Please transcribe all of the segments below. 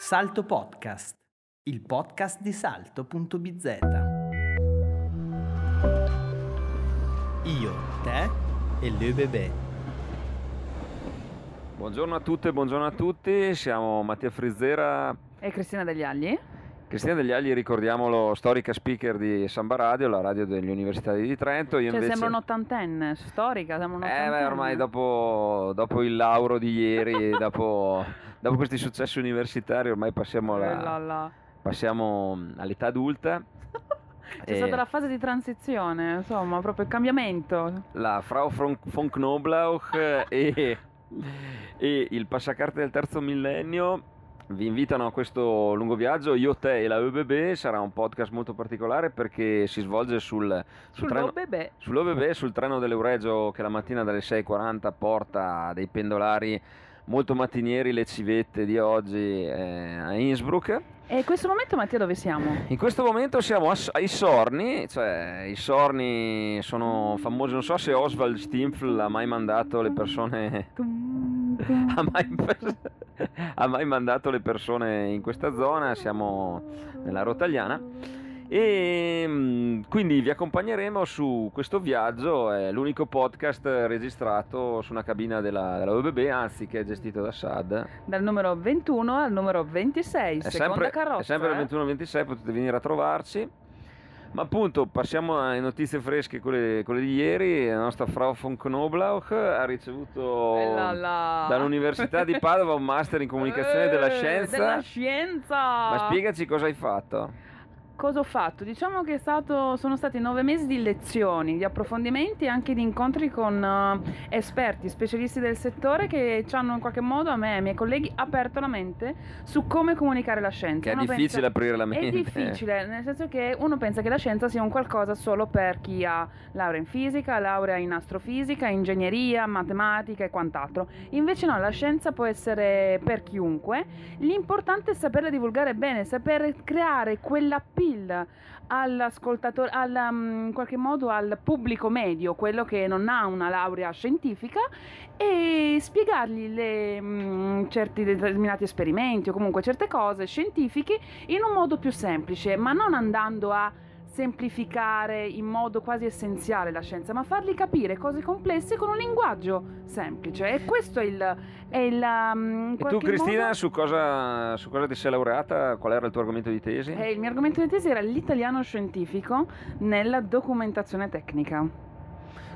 Salto Podcast, il podcast di salto.bz. Io, te e le bebè. Buongiorno a tutte, buongiorno a tutti, siamo Mattia Frizzera e Cristina Degli Agli. Cristina Degli Agli, ricordiamolo, storica speaker di Samba Radio, la radio degli universitari di Trento. Io cioè, invece... sembra un'ottantenne, storica, sembra Eh beh, ormai dopo, dopo il lauro di ieri, dopo, dopo, questi successi universitari, ormai passiamo, alla, passiamo all'età adulta. C'è e... stata la fase di transizione, insomma, proprio il cambiamento. La Frau von Knoblauch e, e il passacarte del terzo millennio vi invitano a questo lungo viaggio. Io, te e la ÖBB sarà un podcast molto particolare perché si svolge sul, sul treno, sull'OBB, sul treno dell'Euregio che la mattina dalle 6.40 porta dei pendolari molto mattinieri, le civette di oggi eh, a Innsbruck. E in questo momento Mattia dove siamo? In questo momento siamo ai Sorni, cioè i Sorni sono famosi, non so se Oswald Stimpfl ha mai mandato le persone... ha mai ha mai mandato le persone in questa zona, siamo nella Rotagliana e mm, quindi vi accompagneremo su questo viaggio, è l'unico podcast registrato su una cabina della, della OBB, anzi che è gestito da SAD. Dal numero 21 al numero 26, è seconda sempre, carrozza. È sempre eh? il 21-26, potete venire a trovarci. Ma appunto, passiamo alle notizie fresche, quelle, quelle di ieri. La nostra Frau von Knoblauch ha ricevuto dall'Università di Padova un master in comunicazione eh, della scienza. Della scienza! Ma spiegaci cosa hai fatto. Cosa ho fatto? Diciamo che stato, sono stati nove mesi di lezioni, di approfondimenti e anche di incontri con uh, esperti, specialisti del settore che ci hanno in qualche modo a me e ai miei colleghi aperto la mente su come comunicare la scienza. Che è uno difficile pensa, aprire la mente. È difficile, nel senso che uno pensa che la scienza sia un qualcosa solo per chi ha laurea in fisica, laurea in astrofisica, ingegneria, matematica e quant'altro. Invece no, la scienza può essere per chiunque. L'importante è saperla divulgare bene, saper creare quella pila appeal all'ascoltatore, al, um, in qualche modo al pubblico medio, quello che non ha una laurea scientifica, e spiegargli le, um, certi determinati esperimenti o comunque certe cose scientifiche in un modo più semplice, ma non andando a semplificare in modo quasi essenziale la scienza, ma fargli capire cose complesse con un linguaggio semplice. E questo è il. È il um, e tu, Cristina, modo... su, cosa, su, cosa, ti sei laureata? Qual era il tuo argomento di tesi? Eh, il mio argomento di tesi era l'italiano scientifico nella documentazione tecnica.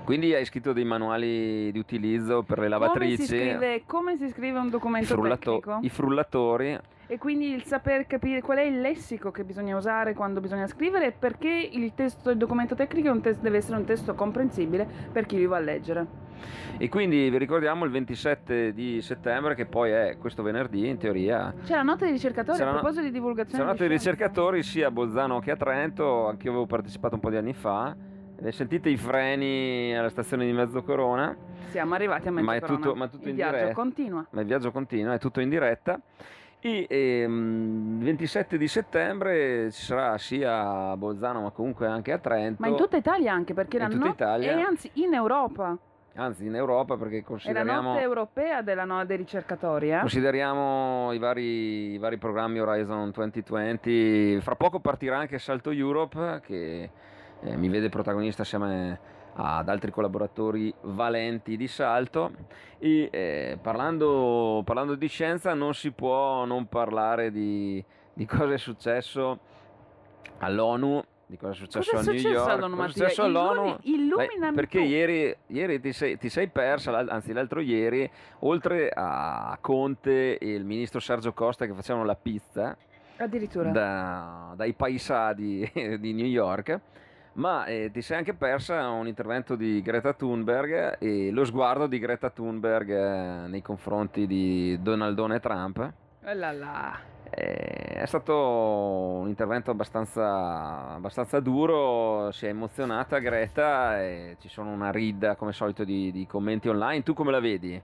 Quindi hai scritto dei manuali di utilizzo per le lavatrici? Come si scrive, come si scrive un documento frullato- tecnico? I frullatori e quindi il saper capire qual è il lessico che bisogna usare quando bisogna scrivere e perché il testo del documento tecnico test, deve essere un testo comprensibile per chi li va a leggere. E quindi vi ricordiamo il 27 di settembre, che poi è questo venerdì in teoria. C'è la notte dei ricercatori a proposito di divulgazione. C'è la notte dei ricercatori sia a Bolzano che a Trento, anche io avevo partecipato un po' di anni fa. Sentite i freni alla stazione di Mezzocorona. Siamo arrivati a Mezzocorona. Ma è tutto, ma tutto il in viaggio diretta. continua. Ma il viaggio continua, è tutto in diretta. E ehm, il 27 di settembre ci sarà sia a Bolzano ma comunque anche a Trento. Ma in tutta Italia anche perché in tutta Italia. E anzi in Europa. Anzi in Europa perché consideriamo... È la notte europea della no- dei ricercatori. Eh? Consideriamo i vari, i vari programmi Horizon 2020. Fra poco partirà anche Salto Europe che eh, mi vede protagonista assieme a ad altri collaboratori valenti di salto. E eh, parlando, parlando, di scienza non si può non parlare di, di cosa è successo all'ONU di cosa è successo cosa a New York cosa è successo all'ONU? illuminami perché ieri, ieri ti, sei, ti, sei, persa anzi l'altro ieri oltre a Conte e il ministro Sergio Costa che facevano la pizza addirittura. da, dai paesadi di New York ma eh, ti sei anche persa un intervento di Greta Thunberg e lo sguardo di Greta Thunberg eh, nei confronti di Donaldone Trump. Oh là là. Eh, è stato un intervento abbastanza, abbastanza, duro, si è emozionata Greta e ci sono una rida come solito di, di commenti online. Tu come la vedi?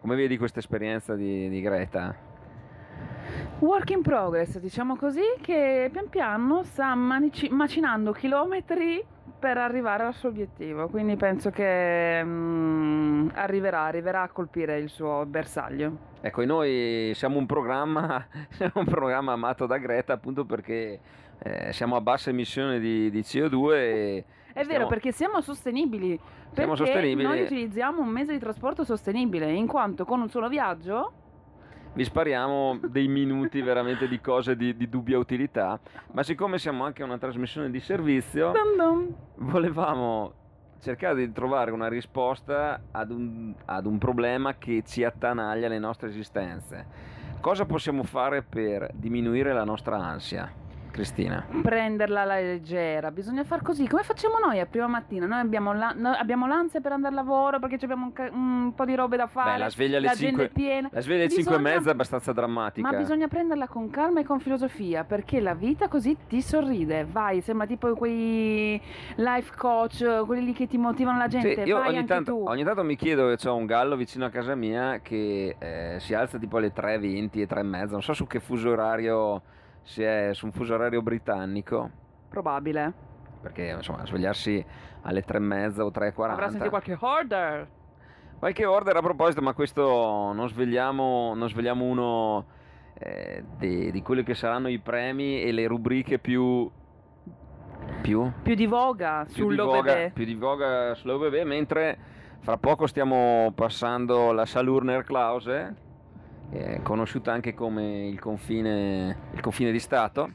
Come vedi questa esperienza di, di Greta? Work in progress, diciamo così, che pian piano sta manici- macinando chilometri per arrivare al suo obiettivo. Quindi penso che mm, arriverà, arriverà a colpire il suo bersaglio. Ecco, noi siamo un programma, siamo un programma amato da Greta appunto perché eh, siamo a bassa emissione di, di CO2 e È vero, stiamo- perché siamo sostenibili. Siamo perché sostenibili. Noi utilizziamo un mezzo di trasporto sostenibile, in quanto con un solo viaggio vi spariamo dei minuti veramente di cose di, di dubbia utilità, ma siccome siamo anche una trasmissione di servizio, volevamo cercare di trovare una risposta ad un, ad un problema che ci attanaglia le nostre esistenze. Cosa possiamo fare per diminuire la nostra ansia? Cristina. prenderla alla leggera, bisogna far così, come facciamo noi a prima mattina? Noi abbiamo, la- noi abbiamo l'ansia per andare al lavoro perché abbiamo un, ca- un po' di robe da fare, Beh, la sveglia alle l'agenda 5 è piena. La sveglia alle 5 e mezza è abbastanza drammatica. Ma bisogna prenderla con calma e con filosofia perché la vita così ti sorride. Vai, sembra tipo quei life coach, quelli lì che ti motivano la Sì, gente. io Vai ogni tanto, ogni tanto mi chiedo che ho un gallo vicino a casa mia che eh, si alza tipo alle 3.20 e 3.30, non so su che fuso orario, se è su un fuso orario britannico, Probabile. perché insomma svegliarsi alle 3.30 o 3.40. Avrà sentito qualche order. Qualche order a proposito, ma questo non svegliamo, non svegliamo uno eh, di, di quelli che saranno i premi e le rubriche più... più? Più di voga più sul di voga, bebè. più di voga sull'OBB, mentre fra poco stiamo passando la Salurner Klause, eh, conosciuta anche come il confine, il confine di Stato.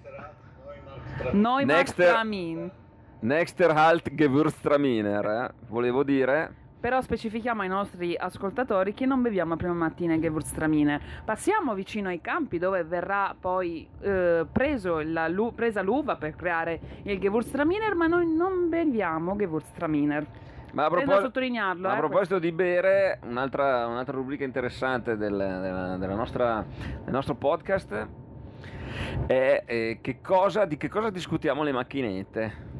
Marstramin. Nexter Halt Gewürztraminer, eh, volevo dire. Però specifichiamo ai nostri ascoltatori che non beviamo a prima mattina Gewürztraminer. Passiamo vicino ai campi dove verrà poi eh, preso la lu- presa l'uva per creare il Gewürztraminer, ma noi non beviamo Gewürztraminer. Ma a, propos- sottolinearlo. a eh, proposito di bere, un'altra, un'altra rubrica interessante del, della- della nostra- del nostro podcast è eh, che cosa, di che cosa discutiamo le macchinette.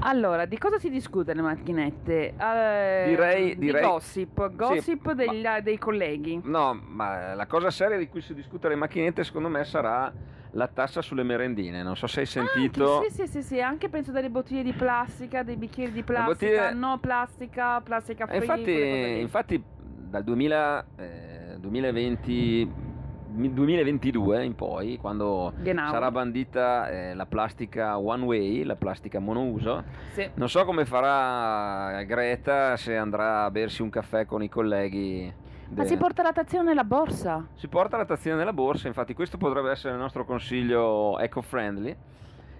Allora, di cosa si discute le macchinette? Eh, Direi- di direi- gossip, gossip ma- degli- dei colleghi. No, ma la cosa seria di cui si discute le macchinette secondo me sarà la tassa sulle merendine. Non so se hai sentito. Anche, sì, sì, sì, sì, anche penso delle bottiglie di plastica, dei bicchieri di plastica, bottiglie- no plastica, plastica free, cose infatti, infatti dal 2000, eh, 2020, 2022 in poi, quando Genau. sarà bandita eh, la plastica one way, la plastica monouso, Sì. non so come farà Greta se andrà a bersi un caffè con i colleghi. Ma si porta la tazzina nella borsa. Si porta la tazzina nella borsa, infatti questo potrebbe essere il nostro consiglio eco-friendly.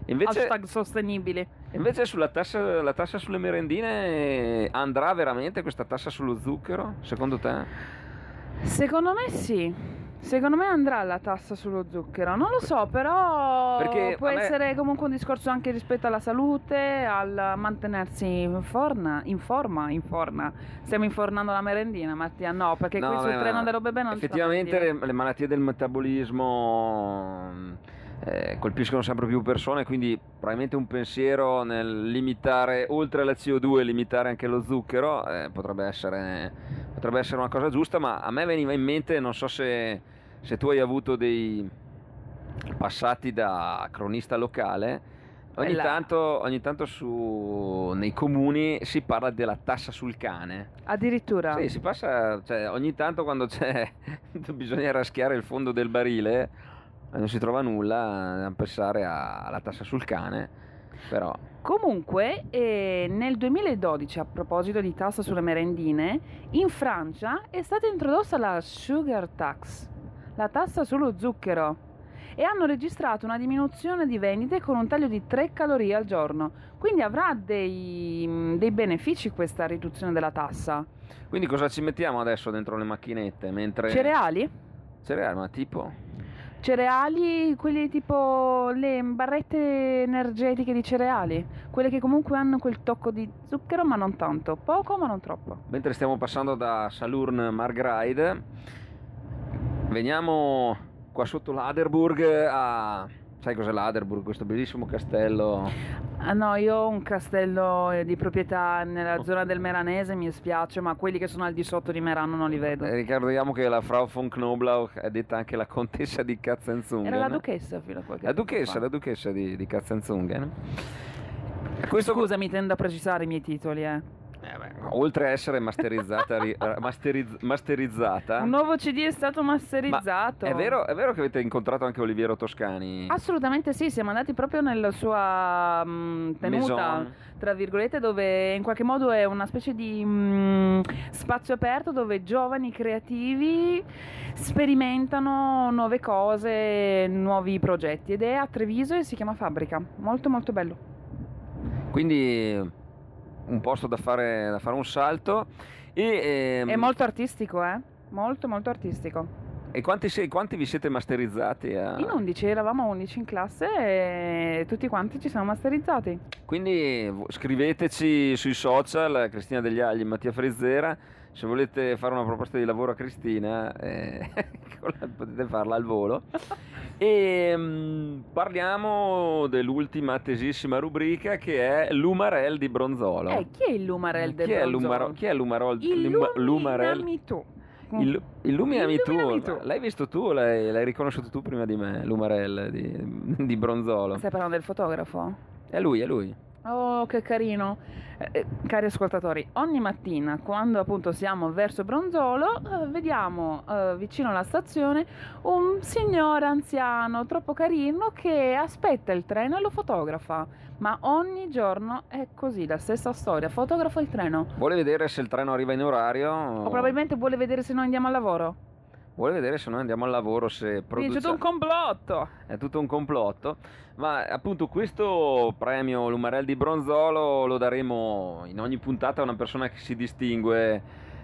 Invece, Hashtag sostenibile. invece sulla tassa, la tassa sulle merendine andrà veramente questa tassa sullo zucchero, secondo te? Secondo me sì. Secondo me andrà la tassa sullo zucchero. Non lo so, però Perché può me- essere comunque un discorso anche rispetto alla salute, al mantenersi in forma, in forma, in forma. Stiamo infornando la merendina, Mattia? No, perché No, qui sul treno ma dello bebè non Effettivamente le, le malattie del metabolismo eh, colpiscono sempre più persone, quindi probabilmente un pensiero nel limitare, oltre alla CO2, limitare anche lo zucchero eh, potrebbe, essere, potrebbe essere una cosa giusta, ma a me veniva in mente, non so se, se tu hai avuto dei passati da cronista locale, ogni tanto, ogni tanto su, nei comuni si parla della tassa sul cane. Addirittura. Sì, si passa, cioè, ogni tanto quando c'è bisogna raschiare il fondo del barile non si trova nulla, dobbiamo pensare alla tassa sul cane, però Comunque, eh, nel 2012, a proposito di tassa sulle merendine, in Francia è stata introdotta la sugar tax, la tassa sullo zucchero, e hanno registrato una diminuzione di vendite con un taglio di 3 calorie al giorno. Quindi avrà dei, dei benefici questa riduzione della tassa. quindi cosa ci mettiamo adesso dentro le macchinette? Mentre... Cereali? Cereali, ma tipo? Cereali, quelli tipo le barrette energetiche di cereali, quelle che comunque hanno quel tocco di zucchero ma non tanto, poco ma non troppo. Mentre stiamo passando da Salurn Margride, veniamo qua sotto l'Aderburg a... Sai cos'è l'Aderburg? Questo bellissimo castello Ah no, io ho un castello eh, di proprietà nella zona del Meranese, mi spiace, ma quelli che sono al di sotto di Merano non li vedo. Eh, ricordiamo che la Frau von Knoblauch è detta anche la contessa di Katzenzungen. Era la duchessa fino a qualche La duchessa, la duchessa di, di Katzenzungen. Questo Scusami, tendo a precisare i miei titoli, eh. Eh beh, oltre a essere masterizzata, ri- eh, masteriz- masterizzata Un nuovo CD è stato masterizzato. è vero, è vero che avete incontrato anche Oliviero Toscani? Assolutamente sì, siamo andati proprio nella sua mm, tenuta, Maison. tra virgolette, dove in qualche modo è una specie di mm, spazio aperto dove giovani creativi sperimentano nuove cose, nuovi progetti ed è a Treviso e si chiama Fabbrica. Molto molto bello. Quindi un posto da fare, da fare un salto. E, ehm, È molto artistico, eh? Molto molto artistico. e quanti, si- quanti vi siete masterizzati? a- In 11, eravamo 11 in classe e tutti quanti ci siamo masterizzati. Quindi scriveteci sui social, Cristina Degli Agli, Mattia Frizzera, se volete fare una proposta di lavoro a Cristina, eh, potete farla al volo. E mm, parliamo dell'ultima tesissima rubrica che è l'Umarel di Bronzolo. Eh, chi è il Lumarel è Bronzolo? l'Umaro- chi è l'Umarol- Luma- L'Umarel? Illuminami tu. Il- illuminami, Illuminami tu. tu. L'hai visto tu, l'hai, l'hai riconosciuto tu prima di me, l'Umarel di, di Bronzolo. Stai parlando del fotografo? È lui, è lui. Oh, che carino. Eh, eh, cari ascoltatori, ogni mattina quando appunto siamo verso Bronzolo, eh, vediamo eh, vicino alla stazione un signore anziano troppo carino che aspetta il treno e lo fotografa. Ma ogni giorno è così, la stessa storia, fotografa il treno. Vuole vedere se il treno arriva in orario. O probabilmente vuole vedere se noi andiamo al lavoro. Vuole vedere se noi andiamo al lavoro, se c'è produce... tutto un complotto. È tutto un complotto. Ma appunto questo premio Lumarel di Bronzolo lo daremo in ogni puntata a una persona che si distingue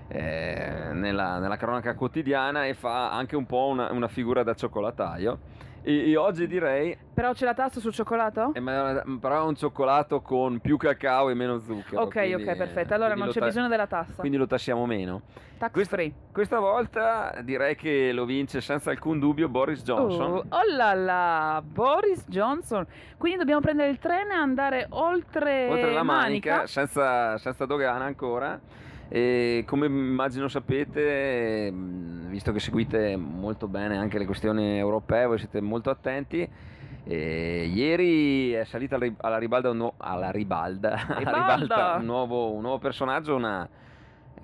eh, nella, nella cronaca quotidiana e fa anche un po' una, una figura da cioccolataio. E, e oggi direi, Però c'è la tassa sul cioccolato? eh, ma- però è un cioccolato con più cacao e meno zucchero. ok, quindi- ok, perfetto. Allora non c'è ta- bisogno della tassa. Quindi lo tassiamo meno. Tax questo- free. Questa volta direi che lo vince senza alcun dubbio Boris Johnson. Oh, oh là là, Boris Johnson. Quindi dobbiamo prendere il treno e andare oltre, oltre la manica, Manica. senza, senza dogana ancora. E come immagino sapete, mh, visto che seguite molto bene anche le questioni europee, voi siete molto attenti. e ieri è salita alla ri- alla ribalda, un, nuo- alla ribalda, alla Ribalda! ribalta un, nuovo, un nuovo personaggio, una,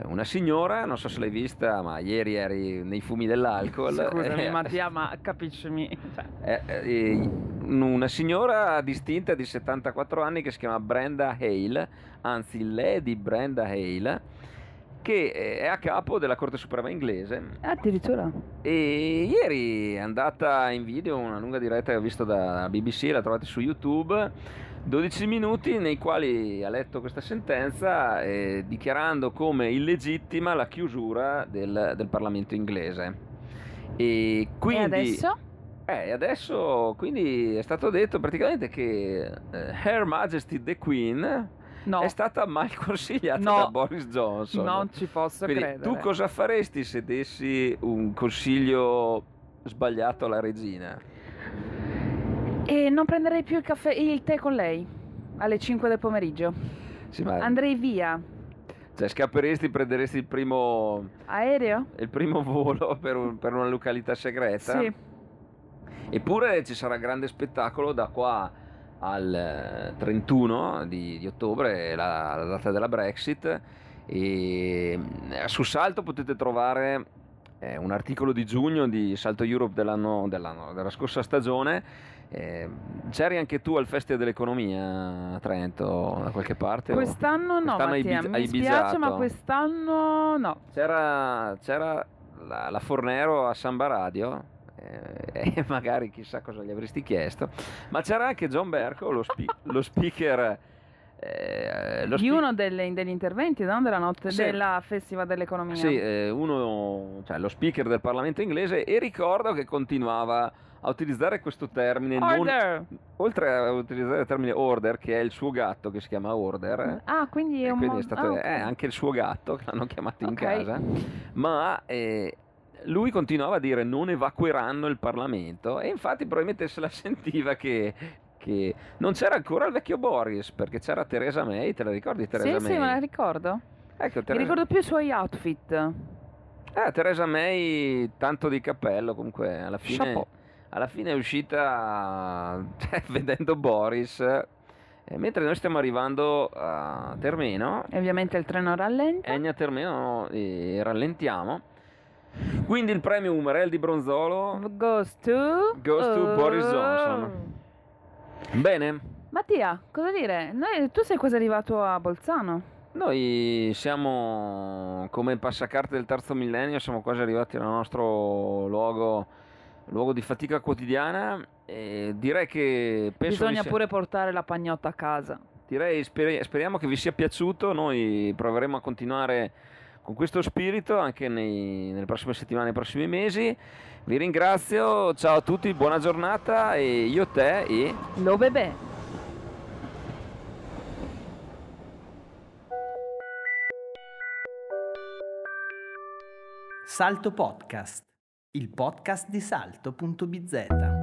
una signora, non so se l'hai vista, ma ieri eri nei fumi dell'alcol. Scusami Eh, Mattia, ma capiscimi. Cioè, eh, eh, una signora distinta di 74 anni che si chiama Brenda Hale, anzi Lady Brenda Hale, che è a capo della Corte Suprema inglese addirittura. e ieri è andata in video una lunga diretta che ho visto da BBC, la trovate su YouTube, 12 minuti nei quali ha letto questa sentenza eh, dichiarando come illegittima la chiusura del, del Parlamento inglese. E quindi... E adesso? Eh, e adesso quindi è stato detto praticamente che eh, Her Majesty the Queen No, è stata mal consigliata No. da Boris Johnson. non ci posso Quindi credere. tu cosa faresti se dessi un consiglio sbagliato alla regina? E non prenderei più il caffè, il tè con lei alle 5 del pomeriggio. Sì, ma Andrei via. cioè, scapperesti, prenderesti il primo, Aereo? il primo volo per, un- per una località segreta? Sì. Eppure ci sarà grande spettacolo da qua al eh, 31 di, di ottobre, la, la data della Brexit. E eh, su Salto potete trovare eh, un articolo di giugno di Salto Europe dell'anno, dell'anno- della scorsa stagione. Eh, c'eri anche tu al Festival dell'Economia a Trento da qualche parte? o- Quest'anno no, Quest'anno hai Mattia. biz- Mi hai dispiace, ma quest'anno no. C'era, c'era la, la Fornero a Samba Radio eh, e magari chissà cosa gli avresti chiesto, ma c'era anche John Berco, lo, spi- lo speaker. eh, lo Di spi- uno delle- degli interventi no? della notte Sì. della Festival dell'Economia. Sì, eh, uno, cioè lo speaker del Parlamento inglese e ricordo che continuava a utilizzare questo termine non- oltre a utilizzare il termine order che è il suo gatto che si chiama order Ah, quindi è un quindi mo- è stato ah, ok. eh, anche il suo gatto che l'hanno chiamato in Ok. casa ma eh, lui continuava a dire non evacueranno il Parlamento e infatti probabilmente se la sentiva che, che non c'era ancora il vecchio Boris perché c'era Theresa May, te la ricordi Theresa Sì, May? sì, me la ricordo. Ecco, Mi Theresa... ricordo più i suoi outfit. Eh, Theresa May tanto di cappello comunque alla fine, alla fine è uscita cioè, vedendo Boris E mentre noi stiamo arrivando a Termeno, E ovviamente il treno rallenta. Egna Termeno e rallentiamo. Quindi il premio Umarell di Bronzolo Goes to... Goes to Oh. Boris Johnson. Bene, Mattia, cosa dire? Noi- tu sei quasi arrivato a Bolzano. noi siamo come passacarte del terzo millennio, siamo quasi arrivati al nostro luogo, luogo di fatica quotidiana e direi che penso vi Bisogna sia- pure portare la pagnotta a casa. direi speri- speriamo che vi sia piaciuto, noi proveremo a continuare con questo spirito anche nei- nelle prossime settimane, nei prossimi mesi. Vi ringrazio, ciao a tutti, buona giornata e io te e Lo bebè. Salto Podcast, il podcast di salto.bz.